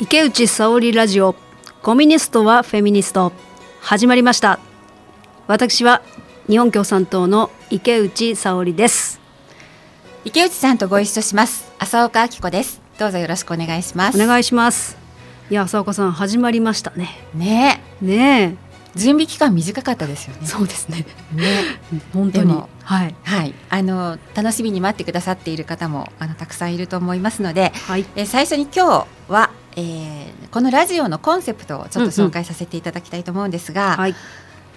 池内沙織ラジオ。コミュニストはフェミニスト。始まりました。私は日本共産党の池内沙織です。池内さんとご一緒します。浅岡明子です。どうぞよろしくお願いします。お願いします。いや浅岡さん始まりましたね。ね。ね。準備期間短かったですよね。そうですね。ね。本当に。はい。はい。あの楽しみに待ってくださっている方もあのたくさんいると思いますので、はい。え最初に今日は、えー、このラジオのコンセプトをちょっと紹介させていただきたいと思うんですが、はい。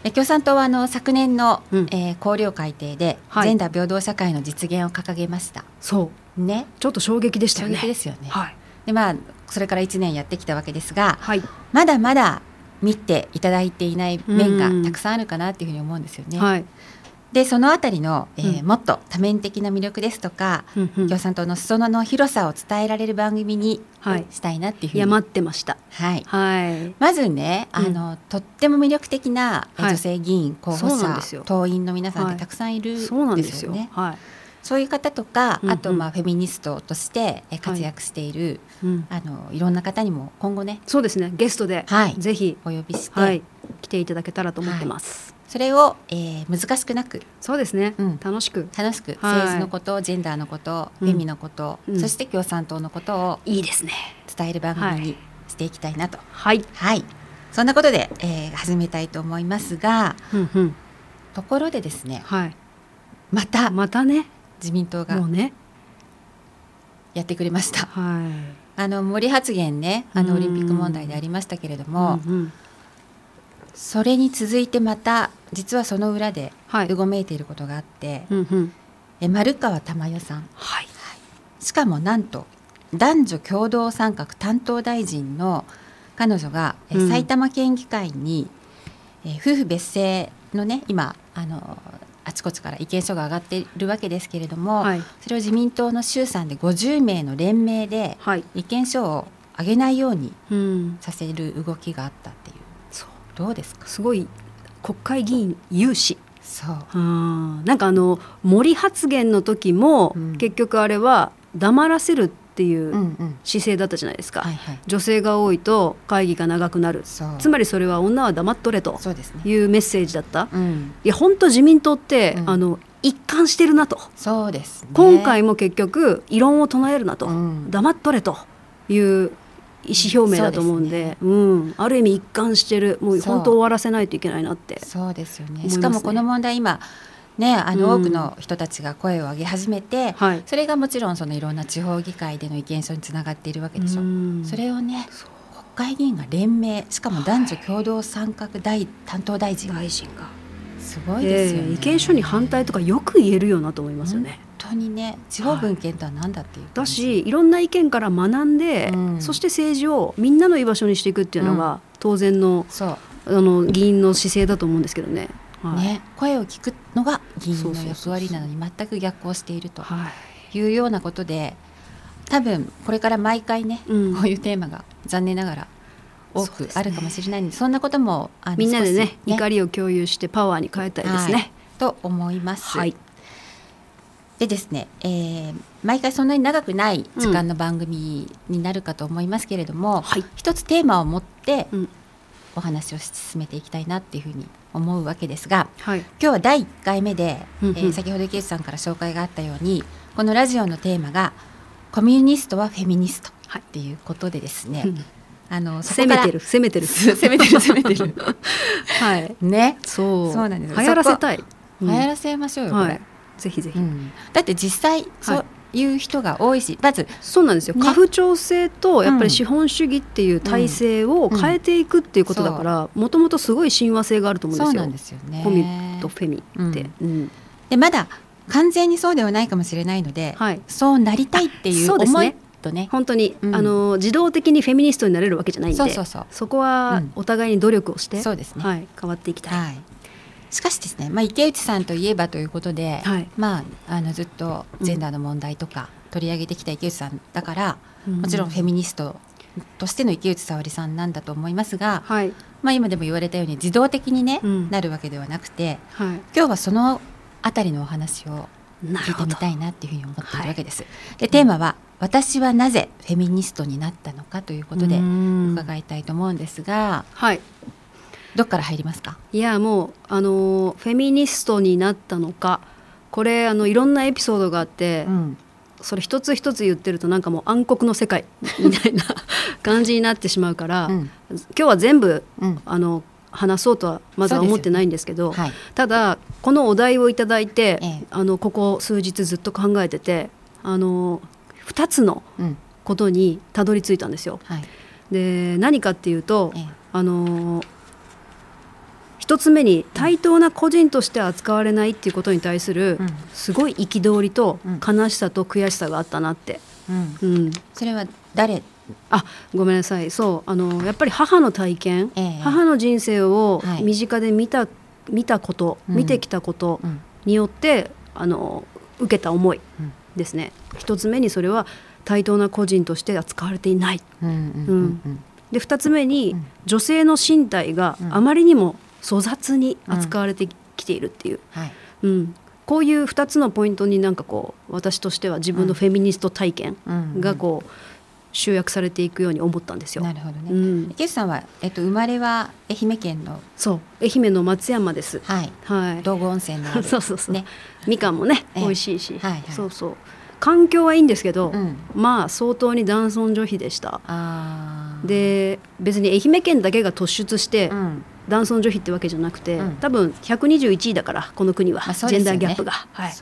え共産党はあの昨年の、うん。えー、綱領改定で、はい。ジェンダー平等社会の実現を掲げました。そう。ね。ちょっと衝撃でした衝よね。撃ですよね、はい。でまあそれから1年やってきたわけですがはい。まだまだ見ていただいていない面がうん。たくさんあるかなっていうふうに思うんですよね。はいでそのあたりの、えーうん。もっと多面的な魅力ですとか、うんうん。共産党の裾野の広さを伝えられる番組にはい。したいなっていうふうに、いや待ってました。はい、はい。まずね、うん。あのとっても魅力的な女性議員、候補者党員の皆さんっはい。てたくさんいるそうなんんですすよ。ね。はい。そういう方とか、うんうん。あとまあフェミニストとしてえー活躍している、うん。あのいろんな方にも今後ねそうですね。ゲストではい。ぜひお呼びして、はい。来ていただけたらと思ってますそれを、えー難しくなく。そうですね。うん。楽しく。楽しく。はい。政治のこと、ジェンダーのこと、うん。フェミのこと、うん。そして共産党のことをいいですね。伝える番組にしていきたいなと。はい。はい、そんなことで、えー始めたいと思いますが、うんうん。ところでですね、はい。またまたね。自民党がもうね。やってくれました。はい。あの森発言ね、あのうん。オリンピック問題でありましたけれども、うんうんそれに続いてまた実はその裏ではい。うごめいていることがあって、うんうん。え丸川珠代さん、はい。しかもなんと男女共同参画担当大臣の彼女が、えうん。埼玉県議会に、えー夫婦別姓のね今あのあちこちから意見書が上がっているわけですけれども、はい。それを自民党の衆参で50名の連名ではい。意見書を上げないようにうん。させる動きがあったっていうどうですか？すごい国会議員有志。そう。うんなんかあの森発言の時も、うん。結局あれは黙らせるっていう姿勢だったじゃないですか、はいはい。女性が多いと会議が長くなる。つまりそれは女は黙っとれというメッセージだった。うん。いや本当自民党って、うん。あの一貫してるなと。そうですね。今回も結局異論を唱えるなと、うん。黙っとれという意思表明だと思うんでうん、ある意味一貫してる。もう本当終わらせないといけないなって。そうですよね。ね。しかもこの問題今ねあのうん。多くの人たちが声を上げ始めて、はい。それがもちろんそのいろんな地方議会での意見書につながっているわけでしょ、うん。それをね国会議員が連名しかも男女共同参画大担当大臣。大臣が、すごいですよね、えー意見書に反対とかよく言えるよなと思いますよね。本当にね地方分権とは何だっていうだしいろんな意見から学んで、うん。そして政治をみんなの居場所にしていくっていうのが、当然のそう。あの議員の姿勢だと思うんですけどね。はい。ね声を聞くのが議員の役割なのに全く逆行しているとはい。いうようなことで多分これから毎回ね、うん。こういうテーマが残念ながら多くあるかもしれないんでそんなこともあのみんなでね少し怒りを共有してパワーに変えたいですね。はい。と思います。はい、でですね、えー毎回そんなに長くない時間の番組になるかと思いますけれども、はい。一つテーマを持ってうん。お話を進めていきたいなっていうふうに思うわけですがはい、今日は第1回目で、うんうん。えー先ほど池内さんから紹介があったようにこのラジオのテーマが「コミュニストはフェミニスト」っていうことでですね、うん。あの攻めてる 攻めてる。攻めてる攻めてる。はい、ね。そう。そうなんですよ。流行らせたい。流行らせましょうよ、これ、はい、ぜひぜひ。うん。だって実際そういう人が多いし、まずそうなんですよ、ね。家父長制とやっぱうんり資本主義っていう体制を変えていくっていうことだからもともとすごい親和性があると思うんですよ。そうなんですよね。コミとフェミって、うん。でまだ完全にそうではないかもしれないので、はい。そうなりたいっていうそうですね。思いとね本当に、うん。あの自動的にフェミニストになれるわけじゃないんでそこはうん。お互いに努力をして、そうですね。はい、変わっていきたい、はい、しかしですね、まあ、池内さんといえばということで、はい。まあ、あのずっとジェンダーの問題とか取り上げてきた池内さんだから、うん。もちろんフェミニストとしての池内沙織さんなんだと思いますが、はい。まあ、今でも言われたように自動的にね、うん。なるわけではなくてはい。今日はそのあたりのお話を聞いてみたいなっていうふうに思っているわけです。でテーマは「私はなぜフェミニストになったのかということでうん。伺いたいと思うんですがはいどっから入りますか？いやもうあのフェミニストになったのか。これあのいろんなエピソードがあって、うん。それ一つ一つ言ってるとなんかもう暗黒の世界みたいな感じになってしまうから、うん。今日は全部うん。あの話そうとはまずは思ってないんですけどはい。ただこのお題をいただいて、ええ。あのここ数日ずっと考えててあの2つのうん。ことにたどり着いたんですよ。はい。で何かっていうと、ええ。あの一つ目に対等な個人として扱われないっていうことに対するうん。すごい憤りとうん。悲しさと悔しさがあったなって、うん。うん、それは誰？あごめんなさい。そうあのやっぱり母の体験、ええ。母の人生をはい。身近で見た見たこと、うん。見てきたことうん。によってあの受けた思いうん。ですね。一つ目にそれは対等な個人として扱われていない。うで二つ目に、うん。女性の身体がうん。あまりにも粗雑に扱われてきているっていう、はい。うん。こういう2つのポイントになんかこう私としては自分のフェミニスト体験うんがこう集約されていくように思ったんですよ。なるほどね、うん。池内さんは、えっと、生まれは愛媛県の、そう。愛媛の松山です。はい、はい。道後温泉の そうそうそう。ね。みかんもねええ。美味しいし、はいはい。そうそう。環境はいいんですけど、うん、まあ相当に男尊女卑でした。あー。で別に愛媛県だけが突出してうん男尊女卑ってわけじゃなくて、うん。多分121位だからこの国は、まあそうジェンダーギャップが。はい。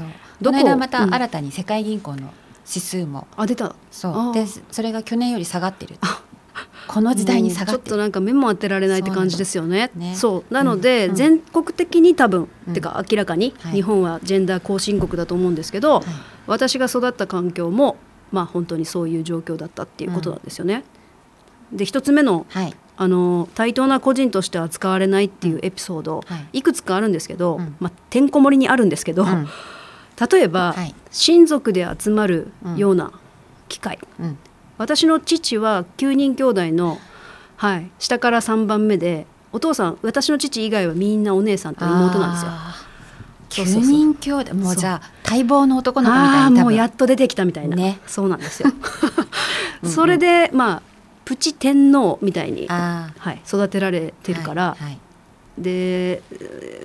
どここの間またうん。新たに世界銀行の指数も、あ出た。そう。でそれが去年より下がってる。この時代に下がもうちょってとなんか目も当てられないって感じですよね。そうなのね。そう。なので、うん。全国的に多分、うん。てか明らかにはい。日本はジェンダー後進国だと思うんですけど、はい。私が育った環境もまあ本当にそういう状況だったっていうことなんですよね。で一つ目のはいあの対等な個人として扱われないっていうエピソード、はい。い、くつかあるんですけど、うん。まあ、てんこ盛りにあるんですけど、うん。例えば、はい。親族で集まるような機会、うん。私の父は9人兄弟の、はい、下から3番目でお父さん私の父以外はみんなお姉さんと妹なんですよ。あー。そうそうそう。九人兄弟。もうじゃあ待望の男の子みたいに多分。もうやっと出てきたみたいな、ね。そうなんですよ。それでまあプチ天皇みたいに、あはい、育てられてーるから、はいはい。でえ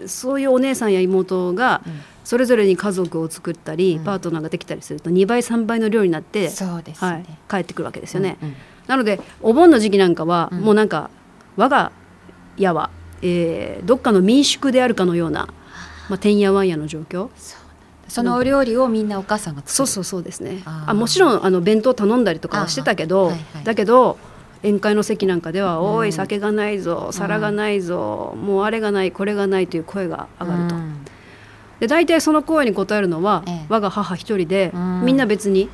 ーそういうお姉さんや妹がうん。それぞれに家族を作ったり、うん。パートナーができたりすると2倍3倍の量になって、そうですはいね、帰ってくるわけですよね。うんうん。なのでお盆の時期なんかは、うん。もうなんか我が家は、えーどっかの民宿であるかのような、まあ、てんやわんやの状況。そのお料理をみんなお母さんが作る。そうそうそうですね。あもちろんあの弁当頼んだりとかはしてたけど、はいはい。だけど宴会の席なんかでは「うん。おい酒がないぞ皿がないぞ、もうあれがないこれがない」という声が上がると。うん。で大体その声に応えるのは、ええ。我が母一人で、うん。みんな別に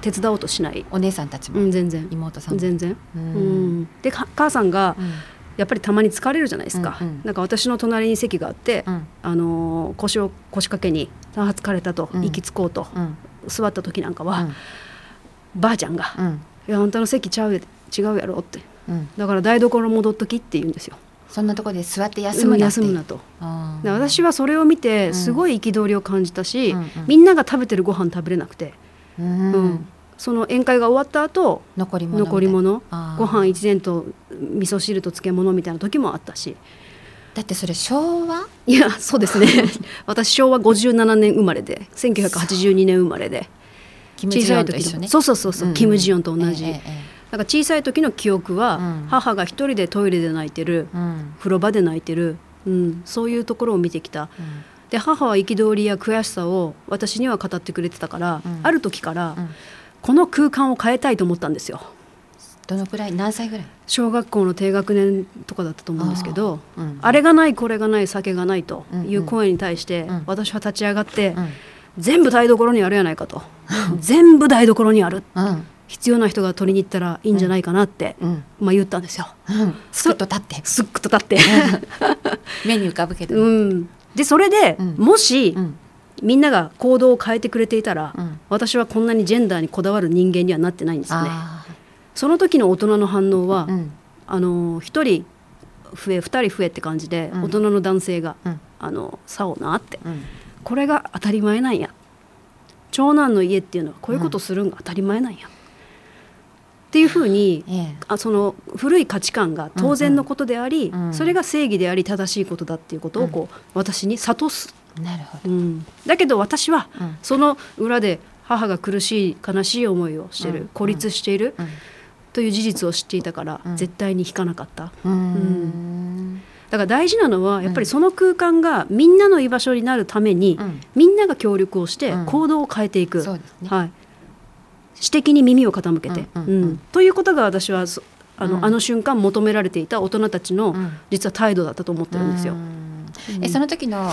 手伝おうとしない、お姉さんたちも、うん、全然。妹さんも。全然、ううんん。でか母さんがうんやっぱりたまに疲れるじゃないですか、うんうん。なんか私の隣に席があって、うん。あのー腰を腰掛けに「あー疲れた」とうん。息つこうと、うん。座った時なんかは、うん。ばあちゃんがうん「いやあんたの席ちゃうや違うやろ」って。うん。だから台所戻っときって言うんですよ。そんなところで座って休むな休むなと。私はそれを見てうん。すごい憤りを感じたし、みんなが食べてるご飯食べれなくて、うん。うんその宴会が終わった後残り物残り物ご飯一膳と味噌汁と漬物みたいな時もあったし。だってそれ昭和？いやそうですね。私昭和57年生まれで1982年生まれで。キム・ジヨンと一緒ね。そうそうそうそう、んん。キム・ジヨンと同じ、ええええ。だから小さい時の記憶は、うん。母が一人でトイレで泣いてる、うん。風呂場で泣いてる、うん、そういうところを見てきた。うん。で母は憤りや悔しさを私には語ってくれてたから、うん。ある時から、うんこの空間を変えたいと思ったんですよ。どのくらい？何歳ぐらい？小学校の低学年とかだったと思うんですけどあーうんあれがないこれがない酒がないとうん。いう声に対して、うん。私は立ち上がって、うん。全部台所にあるやないかと。全部台所にある。うん。必要な人が取りに行ったらいいんじゃないかなって、うん。まあ、言ったんですよ。うん。すくっと立って。すっくと立って、目に浮かぶけど。うん、でそれで、うん。もし、うんみんなが行動を変えてくれていたら、うん。私はこんなにジェンダーにこだわる人間にはなってないんですよね。あその時の大人の反応は、ーうん。あの一人増え二人増えって感じで、うん。大人の男性が、うん。あのさおなって。うんこれが当たり前なんや長男の家っていうのはこういうことするんが当たり前なんや、っていうふうにええ。あその古い価値観が当然のことであり、それが正義であり正しいことだっていうことをこう、私に諭す、なるほど、うん、だけど私はうん。その裏で母が苦しい悲しい思いをしてる、うん。孤立しているうん。という事実を知っていたから、うん。絶対に引かなかった。うーん。だから大事なのはやっぱうんりその空間がみんなの居場所になるために、うん。みんなが協力をしてうん。行動を変えていく、はい、指摘に耳を傾けて、うんということが私はそあの,、うん。あの瞬間求められていた大人たちのうん。実は態度だったと思ってるんですよ。えその時の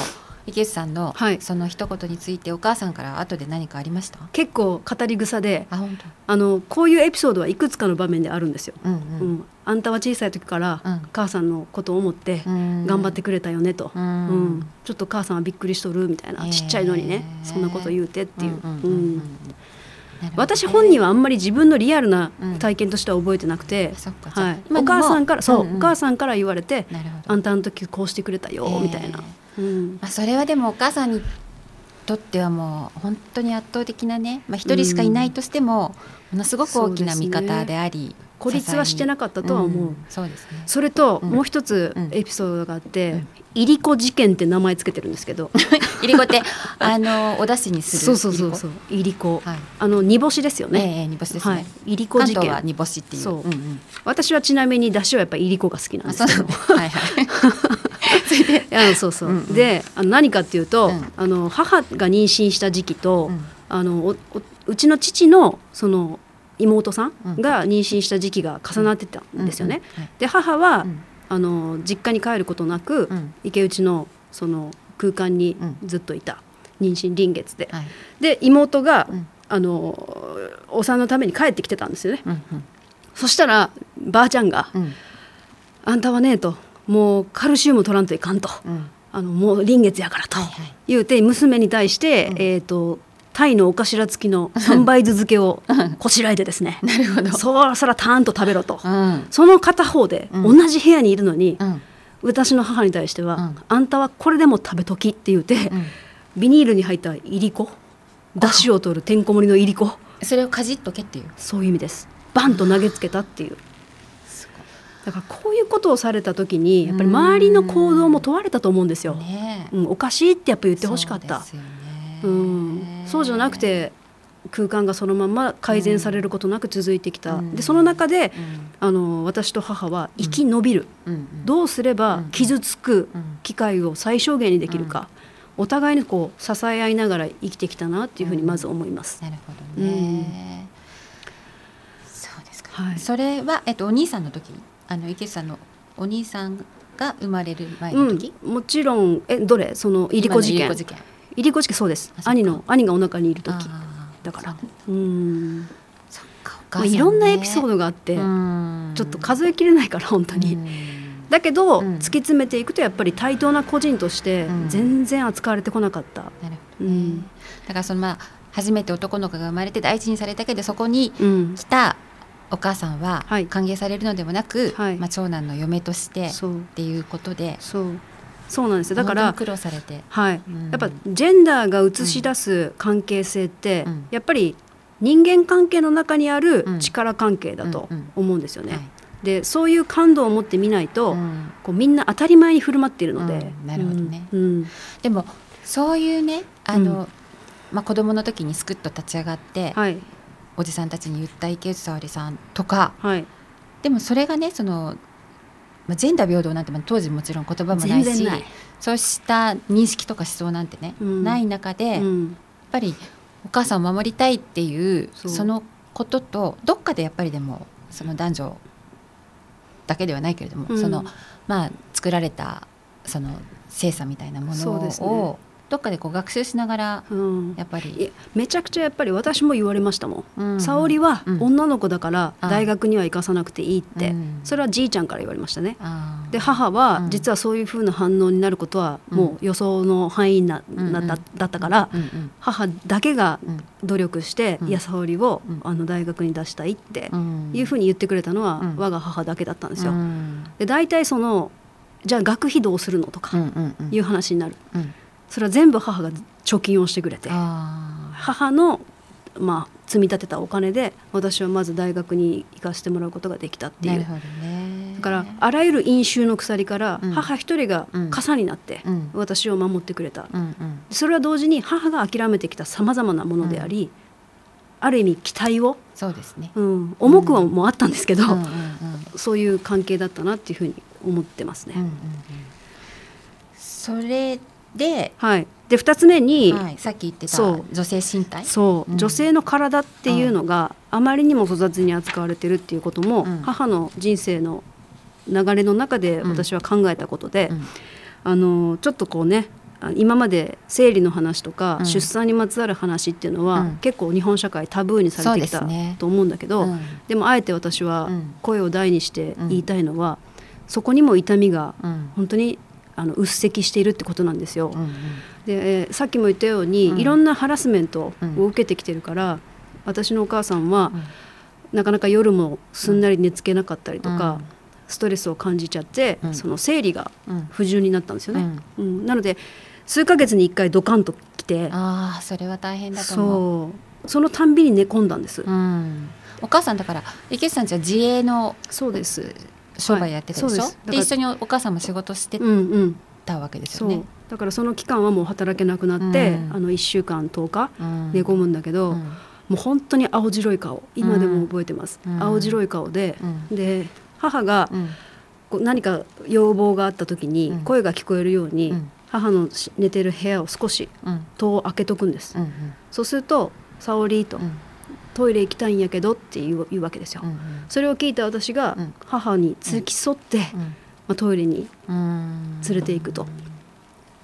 池内さんの、はい。その一言についてお母さんから後で何かありました？結構語り草であ本あのこういうエピソードはいくつかの場面であるんですよ。当うんううん。んあんたは小さい時からうん。母さんのことを思ってうん。頑張ってくれたよねと、ううん。んちょっと母さんはびっくりしとるみたいな、へーちっちゃいのにねそんなこと言うてっていう。私本人はあんまり自分のリアルなうん。体験としては覚えてなくて、はい、お母さんからそう、んん。お母さんから言われてあんたあの時こうしてくれたよ、え。ーみたいな、うん、まあ、それはでもお母さんにとってはもう本当に圧倒的なね、まあ、一人しかいないとしても、ものすごく大きな味方であり孤立はしてなかったとは思う、ん。そうですね。それと、うん。もう一つうん。エピソードがあって、うん。いりこ事件って名前つけてるんですけど。いりこってあのお出汁にするそうそうそうそう。いりこ、はい。あの煮干しですよええね、ええ煮干しですね、はい。いりこ事関東は件煮干しっていう。そう。んん。私はちなみに出汁はやっぱりいりこが好きなんあですけど。はいはい それでいや そうそう、うんうん。であの何かっていうと、うん。あの母が妊娠した時期と、うん。あのうちの父のその妹さうん。んが妊娠した時期が重なってたんですよね。うんうんで母は、うん。あの実家に帰ることなく、うん。池内のその空間にずっといた、妊娠臨月で。はい。で妹が、うん。あのお産のために帰ってきてたんですよね。うんそしたらばあちゃんがうんうん「あんたはね」と「もうカルシウム取らんといかん」と。うん「あのもう臨月やから」と。はいはい。言うて娘に対して、うん。えー、とタイのお頭付きの三杯酢漬けをこしらえてですね。なるほど。そらそらたーんと食べろと、うん。その片方でうん。同じ部屋にいるのに、うん。私の母に対しては、うん。あんたはこれでも食べとき」って言うて、うん。ビニールに入ったいりこだしを取るてんこ盛りのいりこ。それをかじっとけっていう。そういう意味です。バンと投げつけたっていうだからこういうことをされた時にやっぱり周りの行動も問われたと思うんですよ、ね。えうん、おかしいってやっぱ言ってほしかった。そうですよね。うん、そうじゃなくて空間がそのまま改善されることなく続いてきた、うん。でその中でうん。あの私と母は生き延びる、うん。うんどうすれば傷つくうん。機会を最小限にできるか、お互いにこう支え合いながら生きてきたなっていうふうにまず思います。なるほどね、そうですか、はい。それは、えっと、お兄さんの時あの池内さんのお兄さんが生まれる前の時、うん、もちろんえどれ？そのいりこ事件。いりこ事件。そうです。兄の兄がお腹にいる時。だから。そううん。まあ、いろんなエピソードがあって、うん。ちょっと数えきれないから本当に、うん。だけど、うん。突き詰めていくとやっぱり対等な個人としてうん。全然扱われてこなかった、うん。だからそのまあ初めて男の子が生まれて大事にされたけどそこにうん、来たお母さんははい。歓迎されるのではなく、はい。まあ、長男の嫁としてっそう。ていうことでそう。そうなんですよ。だから苦労されて、はい、うん。やっぱジェンダーが映し出す関係性って、うん。やっぱり人間関係の中にあるうん。力関係だと思うんですよね。はい。でそういう感度を持ってみないと、うん。こうみんな当たり前に振る舞っているので、うん。なるほどね。うん。うん。でもそういうねあの、うん。まあ、子供の時にすくっと立ち上がって、はいおじさんたちに言った池内沙織さんとか。はい。でもそれがねその、まあ、ジェンダー平等なんてまあ当時もちろん言葉もないしそうした認識とか思想なんてね、うん。ない中で、やっうんぱりお母さんを守りたいっていうそのこととどっかでやっぱりでもその男女だけではないけれども、うん。そのまあ作られたその性差みたいなものそうですね。をどっかでこう学習しながらうん。やっぱいりやめちゃくちゃやっぱり私も言われましたもん。うん。沙織はうん。女の子だからあ大学には行かさなくていいって、うん。それはじいちゃんから言われましたね。で母はうん。実はそういう風な反応になることはもう予想の範囲な、うんなだだったから、うんうん。母だけがうん。努力して、うん。いや沙織を、うん。あの大学に出したいってうん。いう風に言ってくれたのは、うん。我が母だけだったんですよ。うん。で大体そのじゃあ学費どうするのとかうんうんうん。いう話になる、うんそれは全部母が貯金をしてくれて。あ母の、まあ、積み立てたお金で私はまず大学に行かせてもらうことができたっていう。ね。だからあらゆる飲酒の鎖からうん。母一人が傘になってうん。私を守ってくれた、うんうん。それは同時に母が諦めてきたさまざまなものであり、ある意味期待を、そうですね。うん、重くはもうあったんですけど、うんうんうん。そういう関係だったなっていうふうに思ってますね。うんうんうん。それで、はい、で2つ目に、はい、さっき言ってた女性身体？そう、うん。女性の体っていうのがあまりにも粗雑に扱われてるっていうことも、うん。母の人生の流れの中でうん。私は考えたことで、うん。あのちょっとこうねあ今まで生理の話とか、うん。出産にまつわる話っていうのは、うん。結構日本社会タブーにされてきたと思うんだけど、うんでもあえて私はうん。声を大にして言いたいのは、そこにも痛みがうん。本当にあのうっせきしているってことなんですよ。うんうん。で、えーさっきも言ったように、うん。いろんなハラスメントうんを受けてきてるから、私のお母さんは、うん。なかなか夜もすんなり寝つけなかったりとか、うん。ストレスを感じちゃって、うん。その生理がうん。不順になったんですよね。うん。なので数ヶ月に1回ドカンと来てああそれは大変だと思う。そう。そのたんびに寝込んだんです。うん、お母さんだから池内さんちは自営のそうです。商売やってたでしょ、はいそうで一緒にお母さんも仕事してうんうん。たわけですそう。よね。だからその期間はもう働けなくなって、うん。あの1週間10日うん。寝込むんだけど、うん。もう本当に青白い顔今でも覚えてます、うん。青白い顔で、うん。で母が何か要望があった時にうん。声が聞こえるように、うん。母のし寝てる部屋を少しうん。戸を開けとくんです、うん。そうすると「沙織と、うんトイレ行きたいんやけど」って言う言うわけですよ、うんそれを聞いた私がうん。母に付き添って、まあ、トイレにうん。連れて行くと。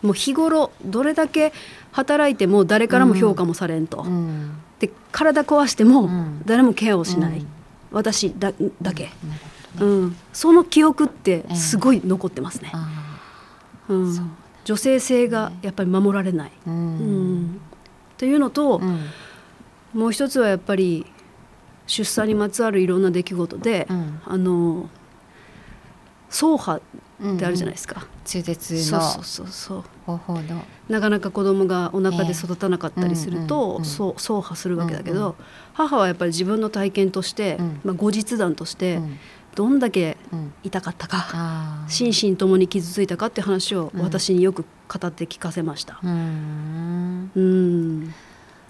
もう日頃どれだけ働いても誰からも評価もされんと、うん。で体壊してもうん。誰もケアをしない、うん。私だだけ、うん、その記憶ってすごい残ってますね、あうん。女性性がやっぱり守られない、ーううんん。というのと、うんもう一つはやっぱり出産にまつわるいろんな出来事で、うん。あの走破うんってあるじゃないですか、中絶のそうそうそう方法の。なかなか子供がお腹で育たなかったりすると、ええうんうんうん。そう走破するわけだけど、うんうん。母はやっぱり自分の体験として、うん。まあ、後日談としてうん。どんだけうん。痛かったか、心身ともに傷ついたかって話をうん。私によく語って聞かせました。うん。うん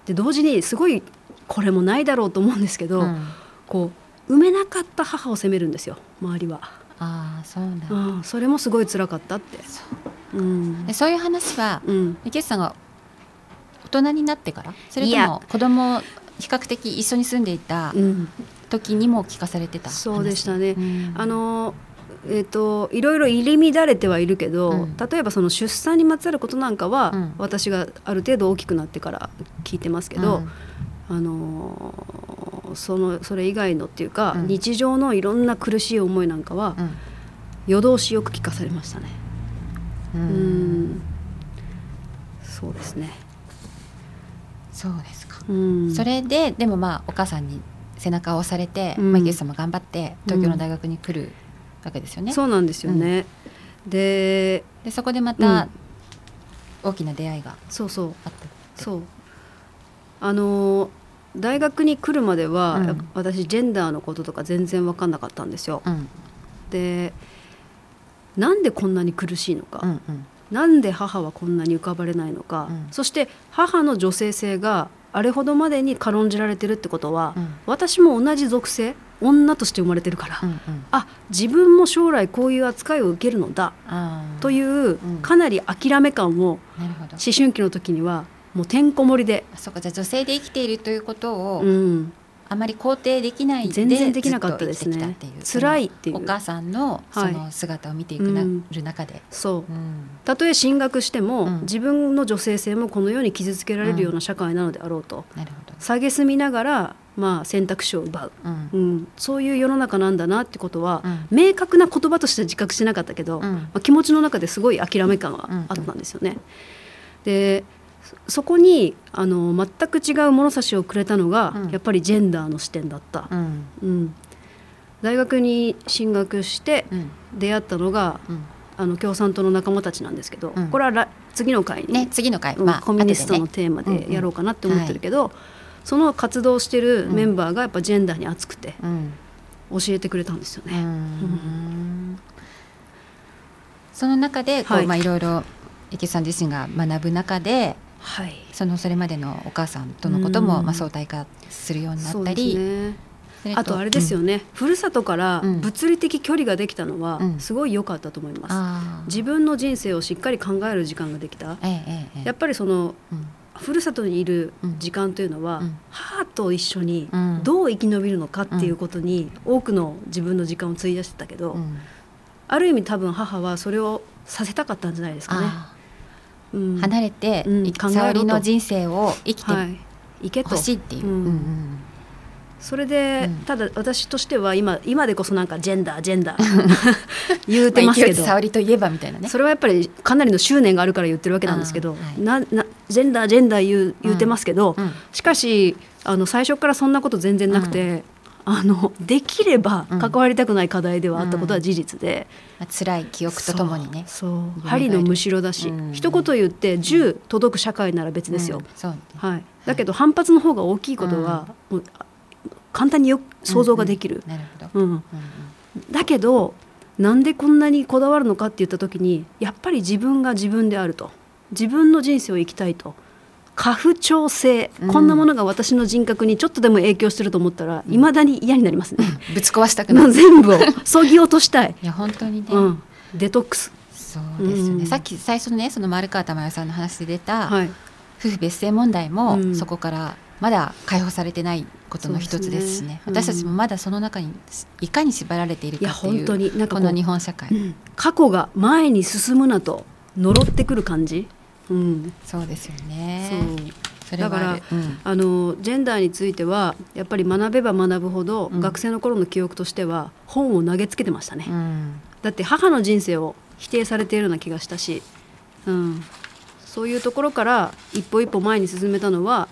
で同時にすごいこれもないだろうと思うんですけど、うん。こう産めなかった母を責めるんですよ周りは、ああそうなんだ。うん、それもすごい辛かったって。うん。でそういう話はうん。池内さんが大人になってからそれとも子供比較的一緒に住んでいたうん、時にも聞かされてた話そうでしたね。うん。あのえー、といろいろ入り乱れてはいるけど、うん。例えばその出産にまつわることなんかは、うん。私がある程度大きくなってから聞いてますけど、うん。あのーそのそれ以外のっていうか、うん。日常のいろんな苦しい思いなんかは、うん。夜通しよく聞かされましたね。ううん。んそうですね。そうですか、うん、それででもまあお母さんに背中を押されて、うん。まあ、池内さんも頑張って東京の大学に来るわけですよね。そうなんですよね。ででそこでまうたん。大きな出会いがそうそう。あったそう。あのー大学に来るまでは、うん。私ジェンダーのこととか全然分かんなかったんですよ。うん。でなんでこんなに苦しいのか、うんうん。なんで母はこんなに浮かばれないのか、うん。そして母の女性性があれほどまでに軽んじられてるってことは、うん。私も同じ属性女として生まれてるから、うんうん。あ自分も将来こういう扱いを受けるのだという、ん。かなり諦め感を思春期の時にはもうてんこ盛りで、あそうかじゃあ女性で生きているということを、うん、あまり肯定できないで全然できなかったですね。辛いっていう。お母さんのそはい。の姿を見ていくな、うんる中で、そう。うん。たとえ進学しても、うん。自分の女性性もこのように傷つけられるような社会なのであろうと、なるほど、蔑みながら、まあ、選択肢を奪う、うん。うん、そういう世の中なんだなってことは、うん。明確な言葉としては自覚してなかったけど、うん。まあ、気持ちの中ですごい諦め感があったんですよね。でそそこにあの全く違う物差しをくれたのが、うん。やっぱりジェンダーの視点だった。うん。うん。大学に進学してうん。出会ったのが、うん。あの共産党の仲間たちなんですけど、うん。これはら次の回に、ね次の回、うんまあコミュニストのテーマでやろうかなって思ってるけど、その活動してるメンバーがやっぱジェンダーに熱くてうん。教えてくれたんですようね。ん。その中でこう、はい。まあいろいろ池さん自身が学ぶ中ではい。そのそれまでのお母さんとのことも、うん。まあ、相対化するようになったり、あとあれですよね、ふるさとからうん。物理的距離ができたのはうん。すごい良かったと思います。あー。自分の人生をしっかり考える時間ができた。えええ。やっぱりそのうんふるさとにいる時間というのは、うん。母と一緒にうん。どう生き延びるのかっていうことに多くの自分の時間を費やしてたけど、うん。ある意味多分母はそれをさせたかったんじゃないですかね。あうん。ー離れて、うん。沙織の人生を生きてはい、行けと。ほしいっていう。うんうんうんそれで、うん。ただ私としては今今でこそなんかジェンダージェンダー 言うてますけど、まあといえばみたいなね。それはやっぱりかなりの執念があるから言ってるわけなんですけど、はいななジェンダージェンダー言う言うてますけど、うん。しかしあの最初からそんなこと全然なくて、あのできればうん。関わりたくない課題ではあったことは事実で、まあ辛い記憶とともにね。そう。針のむしろだし、うん。一言言って10届く社会なら別ですよ、はい、だけど反発の方が大きいことは、もうあ簡単によ想像ができる、だけどなんでこんなにこだわるのかって言った時にやっぱり自分が自分であると。自分の人生を生きたいと。過不調性、うん。こんなものが私の人格にちょっとでも影響してると思ったらいま、未だに嫌になりますね、ぶち壊したくなもうる。全部をそぎ落としたい、いや本当にね。うん、デトックス、そうですよね、うん。さっき最初のねその丸川珠代さんの話で出た、はい、夫婦別姓問題も、うん。そこからまだ解放されてないことの一つですしね。そうですね。私たちもまだその中にいかに縛られているかっていう本当になんかこの日本社会、うん。過去が前に進むなと呪ってくる感じ、うん、そうですよね。そう。だかうん。あのジェンダーについてはやっぱり学べば学ぶほど、うん。学生の頃の記憶としては本を投げつけてましたね、うん。だって母の人生を否定されているような気がしたし、うん、そういうところから一歩一歩前に進めたのは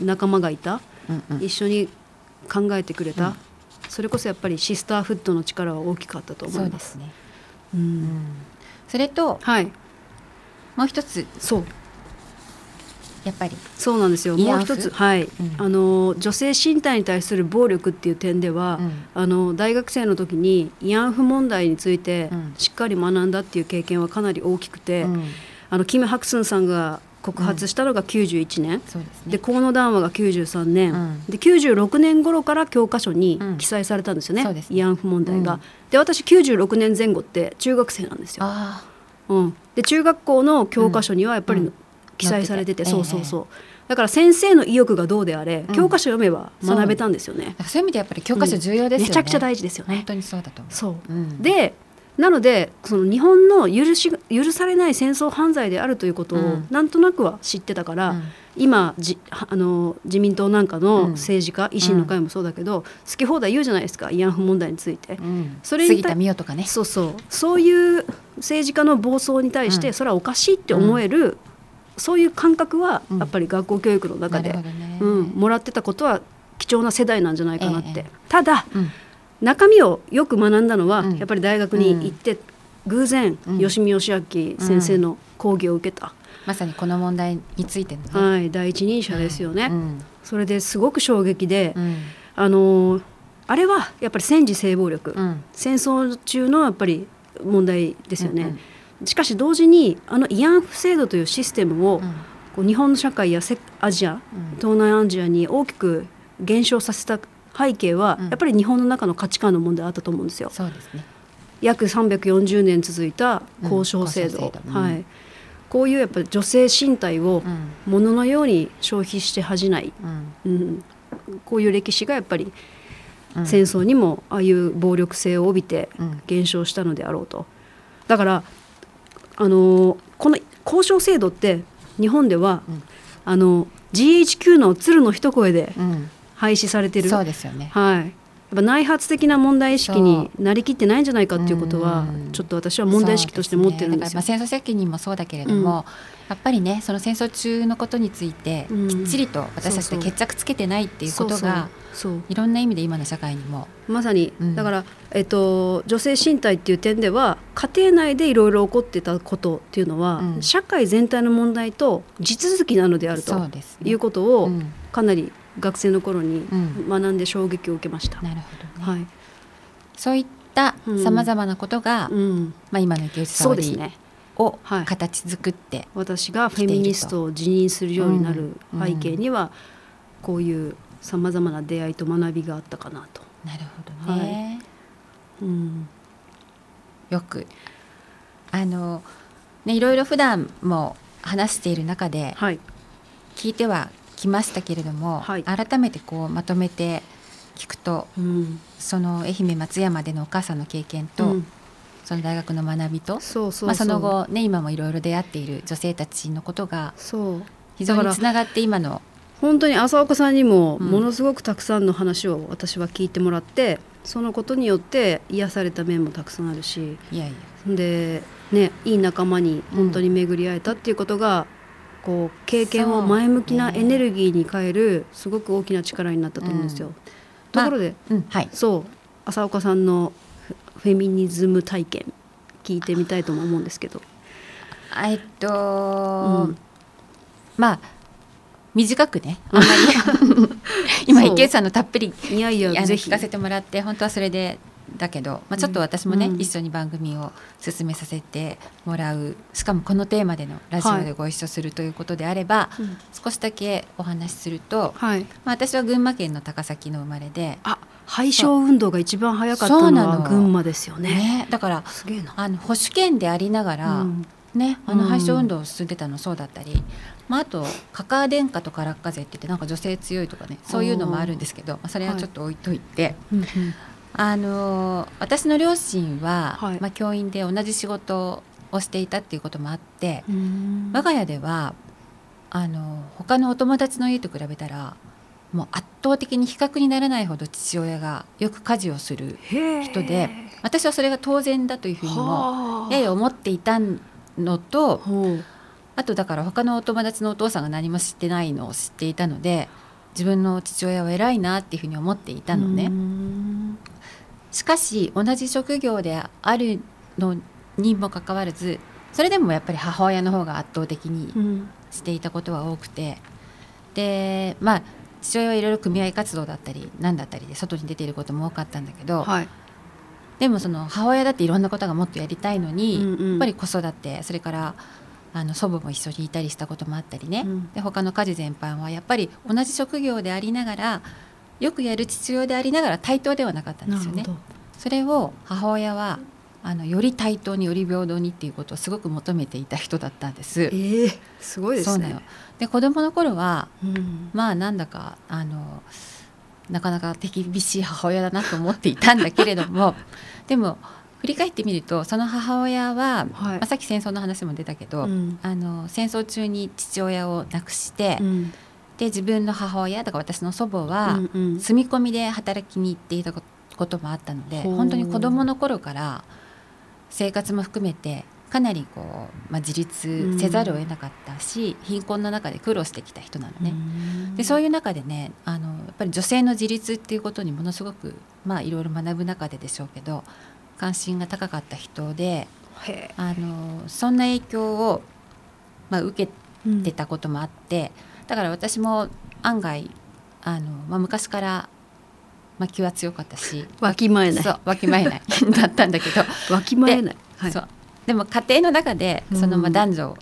仲間がいた。うんうん。一緒に考えてくれた、うん。それこそやっぱりシスターフットの力は大きかったと思いうま。そですすね、ううん。ん、それとはい。もう一つ。そう。やっぱり。そうなんですよ。もう一つ。はい、うん。あの女性身体に対する暴力っていう点では、うん。あの大学生の時に慰安婦問題についてうん。しっかり学んだっていう経験はかなり大きくて、うん。あのキム・ハクスンさんが告発したのが91年、そうですね。で河野談話が93年、うん。で96年頃から教科書にうん。記載されたんですよね、そうですね。慰安婦問題が。うん。で私96年前後って中学生なんですよ。あうん、で中学校の教科書にはやっぱりうん。記載されてて、載っててそうそうそう、だから先生の意欲がどうであれ、うん。教科書読めば学べたんですよね。そう。いう意味でやっぱり教科書重要ですよね、めちゃくちゃ大事ですよね。本当にそうだとそう。うん。でなのでその日本の許し許されない戦争犯罪であるということをうん。なんとなくは知ってたから、うん。今じはあの自民党なんかのうん。政治家、維新の会もそうだけど、好き放題言うじゃないですか慰安婦問題について。うん。それに対杉田水脈とかね。そうそう。そういう政治家の暴走に対して、うん。それはおかしいって思える、そういう感覚はうん。やっぱり学校教育の中で、ね。うん、もらってたことは貴重な世代なんじゃないかなって、ええ。ただうん中身をよく学んだのは、うん。やっぱり大学に行って、偶然、うん。吉見義明先生の講義を受けた、まさにこの問題についてのね、はい、第一人者ですよね、うん。それですごく衝撃で、うん。あのーあれはやっぱり戦時性暴力、うん。戦争中のやっぱり問題ですよね、うんうん。しかし同時にあの慰安婦制度というシステムを、うん。こう日本の社会やセアジアうん。東南アジアに大きく減少させた背景は、うん。やっぱり日本の中の価値観の問題あったと思うんですよ。そうですね。約340年続いた交渉制度,、うん。はい、こういうやっぱり女性身体をうん。物のように消費して恥じない、うん。うん、こういう歴史がやっぱりうん。戦争にもああいう暴力性を帯びてうん。減少したのであろうと。だからあのこの交渉制度って日本では、うん。あの GHQ の鶴の一声でうん廃止されてる、そうですよね。はい、やっぱ内発的な問題意識になりきってないんじゃないかっていうことはうん。ちょっと私は問題意識として持ってるんですよ。戦争責任もそうだけれども、やっぱりねその戦争中のことについてうん。きっちりと私たちそうそう。で決着つけてないっていうことがそうそう。いろんな意味で今の社会にも。まさに、うん。だから、えっと、女性身体っていう点では家庭内でいろいろ起こってたことっていうのは、うん。社会全体の問題と地続きなのであるとね。いうことをうん。かなり学生の頃にうん学んで衝撃を受けました。なるほどね、はい。そういったさまざまなことが、うん。まあ、今の池内沙織そうですね。をはい形作って、私がフェミニストを自認するようになるうん背景には、こういうさまざまな出会いと学びがあったかなと。なるほどね、うん。よくあのねいろいろ普段も話している中ではい。聞いてはきましたけれども、はい。改めてこうまとめて聞くとうん。その愛媛松山でのお母さんの経験と、うん。その大学の学びとその後ね今もいろいろ出会っている女性たちのことがそう。非常につながって今の本当に浅岡さんにもうん。ものすごくたくさんの話を私は聞いてもらって、そのことによって癒された面もたくさんあるし。いやいや。で、ね、いい仲間に本当に巡り会えたっていうことが、こう経験を前向きなエネルギーに変えるすごく大きな力になったと思うんですよ。う。んところで、うんはい。そう浅岡さんのフフェミニズム体験聞いてみたいとも思うんですけど。えっと、うん。まあ短くねあんまり。今池内さんのたっぷりいやいやぜひ。聞かせてもらって本当はそれでだけど、まあ、ちょっと私もね、うん。一緒に番組を進めさせてもらうしかもこのテーマでのラジオでご一緒するということであれば、うん。少しだけお話しすると、はい。まあ、私は群馬県の高崎の生まれで、あ、廃止運動が一番早かったのの。は群馬ですよね。ね、だからすげえな。あの保守権でありながら、うん。ね、あのうん。廃止運動を進んでたのそうだったり、まあ、あとカカア殿下とカラッカ勢って言ってなんか女性強いとかねそういうのもあるんですけど、まあ、それはちょっと置いといて、うんあのー私の両親は、はい。まあ、教員で同じ仕事をしていたっていうこともあって、うん。我が家ではあの他のお友達の家と比べたらもう圧倒的に比較にならないほど父親がよく家事をする人で私はそれが当然だというふうにもはあ。やや思っていたのとあとだから他のお友達のお父さんが何も知ってないのを知っていたので自分の父親は偉いなっていうふうに思っていたのね。うんしかし同じ職業であるのにもかかわらずそれでもやっぱり母親の方が圧倒的にうん。していたことは多くて。でまあ父親はいろいろ組合活動だったり何だったりで外に出ていることも多かったんだけど、はい。でもその母親だっていろんなことがもっとやりたいのに、うんうん。やっぱり子育てそれからあの祖母も一緒にいたりしたこともあったりね、うん。で他の家事全般はやっぱり同じ職業でありながらよくやる父親でありながら対等ではなかったんですよね。それを母親はあのより対等により平等にっていうことをすごく求めていた人だったんです。えーすごいですね。で子供の頃はうん。まあなんだかあのなかなか手厳しい母親だなと思っていたんだけれども。でも振り返ってみるとその母親は、はい。まあ、さっき戦争の話も出たけど、うん。あの戦争中に父親を亡くして、うんで自分の母親だから私の祖母は、うんうん。住み込みで働きに行っていたこともあったのでほう。本当に子どもの頃から生活も含めてかなりこう、まあ、自立せざるを得なかったし、貧困の中で苦労してきた人なのね。うん。でそういう中でねあのやっぱり女性の自立っていうことにものすごくまあいろいろ学ぶ中ででしょうけど関心が高かった人でへあのそんな影響を、まあ、受けーてたこともあってだから私も案外あの、まあ、昔から、まあ、気は強かったしわきまえない。そうわきまえない。だったんだけど、わきまえない。はい。そう。でも家庭の中でその、まあ、うん男女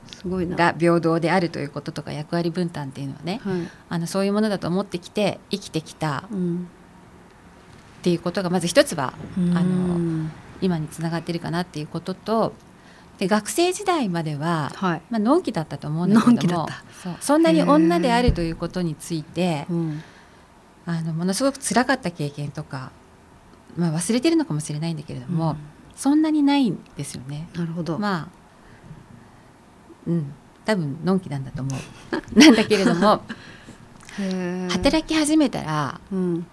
が平等であるということとか役割分担っていうのはねはい。あのそういうものだと思ってきて生きてきたうん。っていうことがまず一つはうん。あの今につながってるかなっていうこととで学生時代までは、はい。まあ、のんきだったと思うんだけどもそんなに女であるということについてうん。あのものすごく辛かった経験とか、まあ、忘れてるのかもしれないんだけれども、そんなにないんですよね。なるほど。まあうん。多分のんきなんだと思う。なんだけれども働き始めたらうん。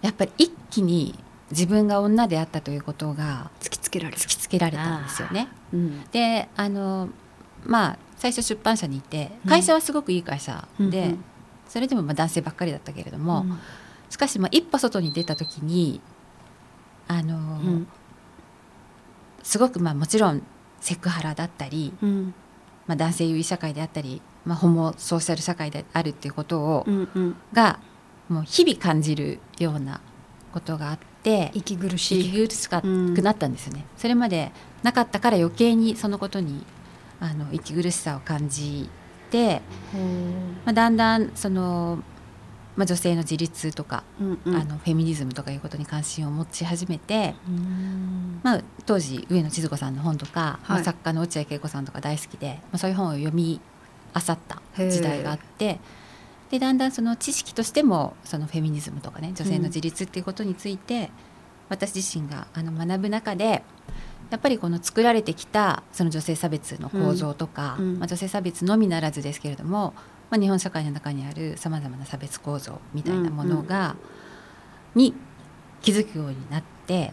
やっぱり一気に自分が女であったということが突きつけられる突きつけられたんですよね。うん。であのまあ最初出版社にいてうん。会社はすごくいい会社で、うんうん。それでもまあ男性ばっかりだったけれども、うん。しかしまあ一歩外に出た時にあの、うん。すごくまあもちろんセクハラだったり、うん。まあ、男性優位社会であったり、まあ、ホモソーシャル社会であるっていうことを、うんうん。がもう日々感じるようなことがあって息苦しい。息苦しくなったんですよね、それまでなかったから余計にそのことにあの息苦しさを感じて、まあ、だんだんその、まあ、女性の自立とか、うんうん。あのフェミニズムとかいうことに関心を持ち始めて、まあ、当時上野千鶴子さんの本とか、まあ、はい作家の落合恵子さんとか大好きで、まあ、そういう本を読み漁った時代があってでだんだんその知識としてもそのフェミニズムとかね女性の自立っていうことについて、私自身があの学ぶ中でやっぱりこの作られてきたその女性差別の構造とか、うん。うん。まあ、女性差別のみならずですけれども、まあ、日本社会の中にあるさまざまな差別構造みたいなものが、に気づくようになってや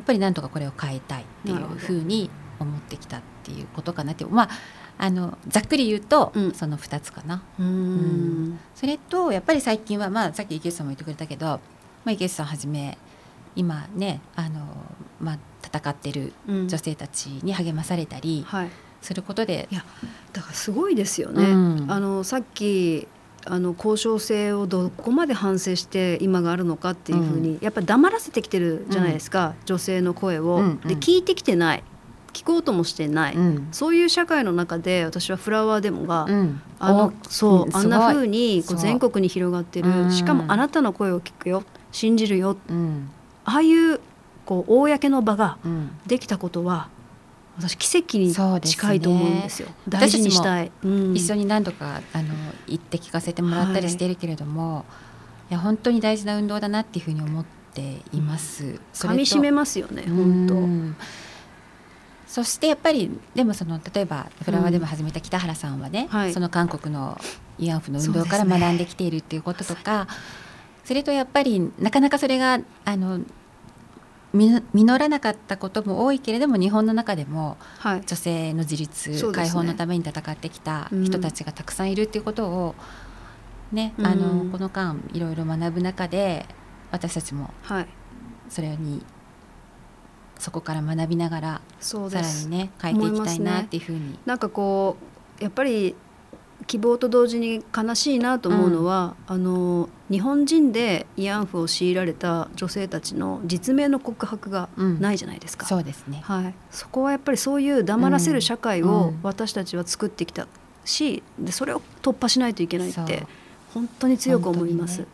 っぱりなんとかこれを変えたいっていうふうに思ってきたっていうことかなって。まああのざっくり言うと、うん。その2つかな。うん。それとやっぱり最近は、まあ、さっき池内さんも言ってくれたけど、まあ、池内さんはじめ今ねあの、まあ、戦ってるうん。女性たちに励まされたりはい。することで、いやだからすごいですよね、うん。あのさっきあの交渉性をどこまで反省して今があるのかっていうふうに、やっぱり黙らせてきてるじゃないですか、女性の声を、うんうん。で聞いてきてない聞こうともしてない、うん。そういう社会の中で私はフラワーデモが、うん。あのそう、うんあんな風にこそう。う全国に広がってうん。るしかもあなたの声を聞くよ。信じるよ。うん。ああいうこう公の場がうん。できたことは私奇跡に近いと思うんですよ。大事にしたい、うん。一緒に何度かあの行って聞かせてもらったりしてるけれども、い、や本当に大事な運動だなっていうふうに思っています。噛み締めますよねう本当。んそしてやっぱりでもその例えばフラワーでも始めた北原さんはね、はい。その韓国の慰安婦の運動から学んできているっていうこととかそ,、れとやっぱりなかなかそれがあの実実らなかったことも多いけれども日本の中でもはい。女性の自立、そうですね。解放のために戦ってきた人たちがたくさんいるっていうことを、ねうん。あのこの間いろいろ学ぶ中で私たちもはい。それにそこから学びながらさらにね変えていきたいなっていうふうに、なんかこうやっぱり希望と同時に悲しいなと思うのは、あの日本人で慰安婦を強いられた女性たちの実名の告白がうん。ないじゃないですか、そうですね。はい、そこはやっぱりそういう黙らせる社会うをん。私たちは作ってきたしでそれを突破しないといけないって本当に強く思います。本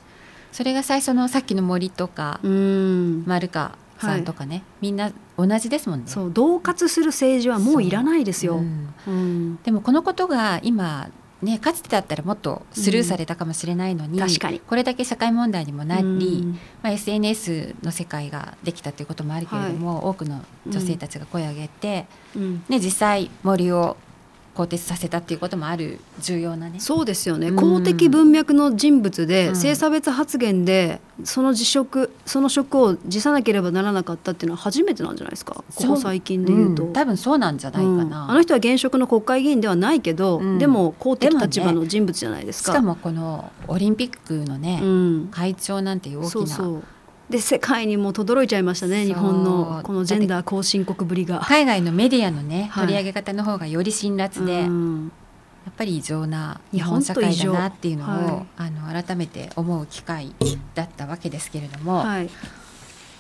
それが最初のさっきの森とかうん。丸川さんとかね、みんな同じですもんね。そう恫喝する政治はもういらないですよ。うん。うん。でもこのことが今ねかつてだったらもっとスルーされたかもしれないのに、確かに。これだけ社会問題にもなり、うん。まあ、SNS の世界ができたということもあるけれども、多くの女性たちが声を上げて、うん。ね、実際森を更迭させたっていうこともある重要なね。そうですよね、うん。公的文脈の人物で、うん。性差別発言でその辞職その職を辞さなければならなかったっていうのは初めてなんじゃないですか？ここ最近で言うと。ん。多分そうなんじゃないかうん。な。あの人は現職の国会議員ではないけど、うん。でも公的立場の人物じゃないですか。しかもこのオリンピックのね、うん、会長なんていう大きなそうそうで世界にも轟いちゃいましたね日本のこのジェンダー後進国ぶりが。海外のメディアのね、はい取り上げ方の方がより辛辣で、うんやっぱり異常な日本社会だなっていうのを、はいあの改めて思う機会だったわけですけれども、はい、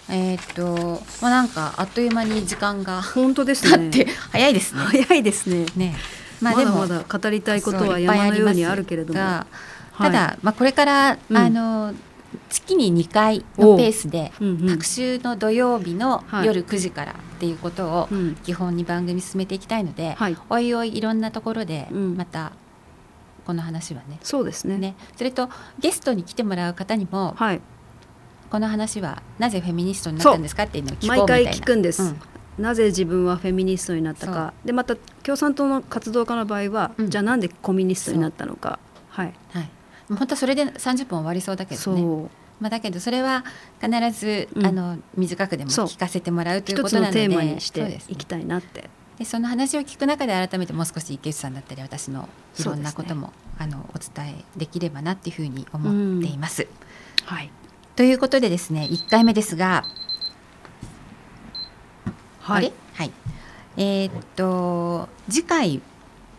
えーっと、まあ、なんかあっという間に時間が本当ですね。経って早いですね。早いですね。ねまでもだまだ語りたいことはい山のようにあるけれども。ただ、まあ、これから、うんあの月に2回のペースで、各週の土曜日のはい。夜9時からっていうことをうん。基本に番組進めていきたいので、はい、おいおいいろんなところでうん。またこの話はね,、そうですね。ね。それとゲストに来てもらう方にもはい、この話はなぜフェミニストになったんですかっていうのを聞こうみたいな。毎回聞くんです。うん。なぜ自分はフェミニストになったか。でまた共産党の活動家の場合は、うん。じゃあなんでコミュニストになったのか。はい。はい、本当はそれで30分終わりそうだけどねまあ、だけどそれは必ず、うん。あの短くでも聞かせてもらうということなのでテーマにしていきたいなって。でその話を聞く中で改めてもう少し池内さんだったり私のいろんなことも、あのお伝えできればなっていうふうに思っています。はい。ということでですね1回目ですが、はい。はい。えーっと次回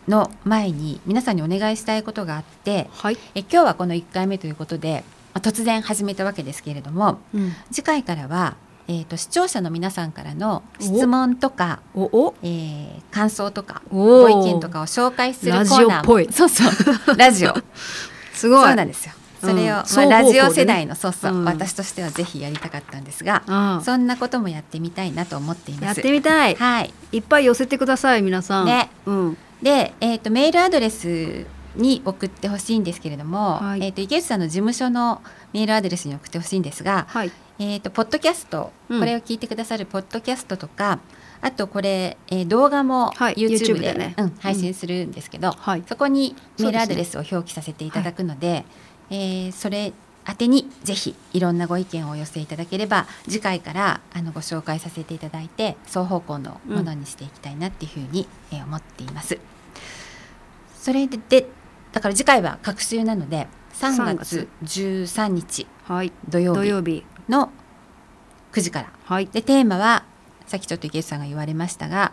の前に皆さんにお願いしたいことがあってはい。え今日はこの1回目ということでまあ、突然始めたわけですけれどもうん。次回からは、えー、と視聴者の皆さんからの質問とか、えー感想とかご意見とかを紹介するコーナーも。オっぽい。そうそう。ラジオ。すごい。そうなんですよ。それを、うんまあ、ラジオ世代のそうそう、うん。私としてはぜひやりたかったんですがああ。そんなこともやってみたいなと思っています。やってみたい。はい。いっぱい寄せてください皆さん。ね。うん。で、えー、とメールアドレスに送ってほしいんですけれども、はい。えー、と池内さんの事務所のメールアドレスに送ってほしいんですが、はい。えー、とポッドキャスト、うん。これを聞いてくださるポッドキャストとかあとこれ、えー動画もはい YouTube で,、でね。うん、配信するんですけど、はい。そこにメールアドレスを表記させていただくのでえーそれ宛てにぜひいろんなご意見をお寄せいただければ次回からあのご紹介させていただいて双方向のものにしていきたいなっていうふうに、えー思っています。それででだから次回は隔週なので3月13日はい。土曜日。の9時から。はい。でテーマはさっきちょっと池内さんが言われましたが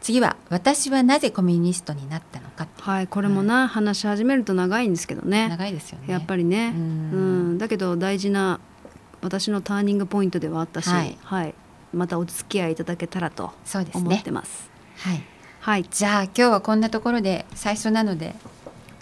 次は「私はなぜコミュニストになったのか」はいこれもな話し始めると長いんですけどね。長いですよね。やっぱりね。ううん。んだけど大事な私のターニングポイントではあったしはい。はい。またお付き合いいただけたらと思っねてます。はい、はい。じゃあ今日はこんなところで最初なので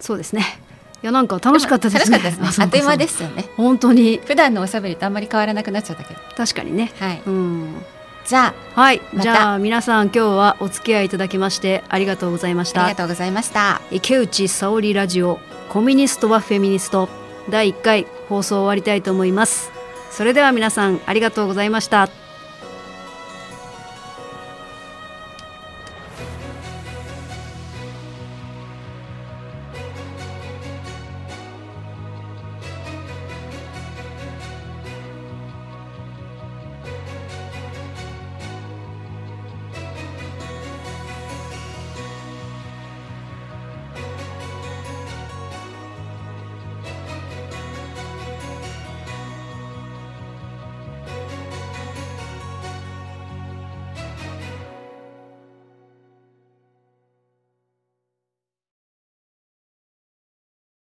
そうですね。いやなんか楽しかったですね。楽しかったですね。あっという間ですすよね。本当に。普段のおしゃべりとあんまり変わらなくなっちゃったけど。確かにねはい。うん。じゃはい、じゃあ皆さん今日はお付き合いいただきましてありがとうございました。あありがとうございました。池内沙織ラジオコミュニストはフェミニスト。第1回放送終わりたいと思います。それでは皆さんありがとうございました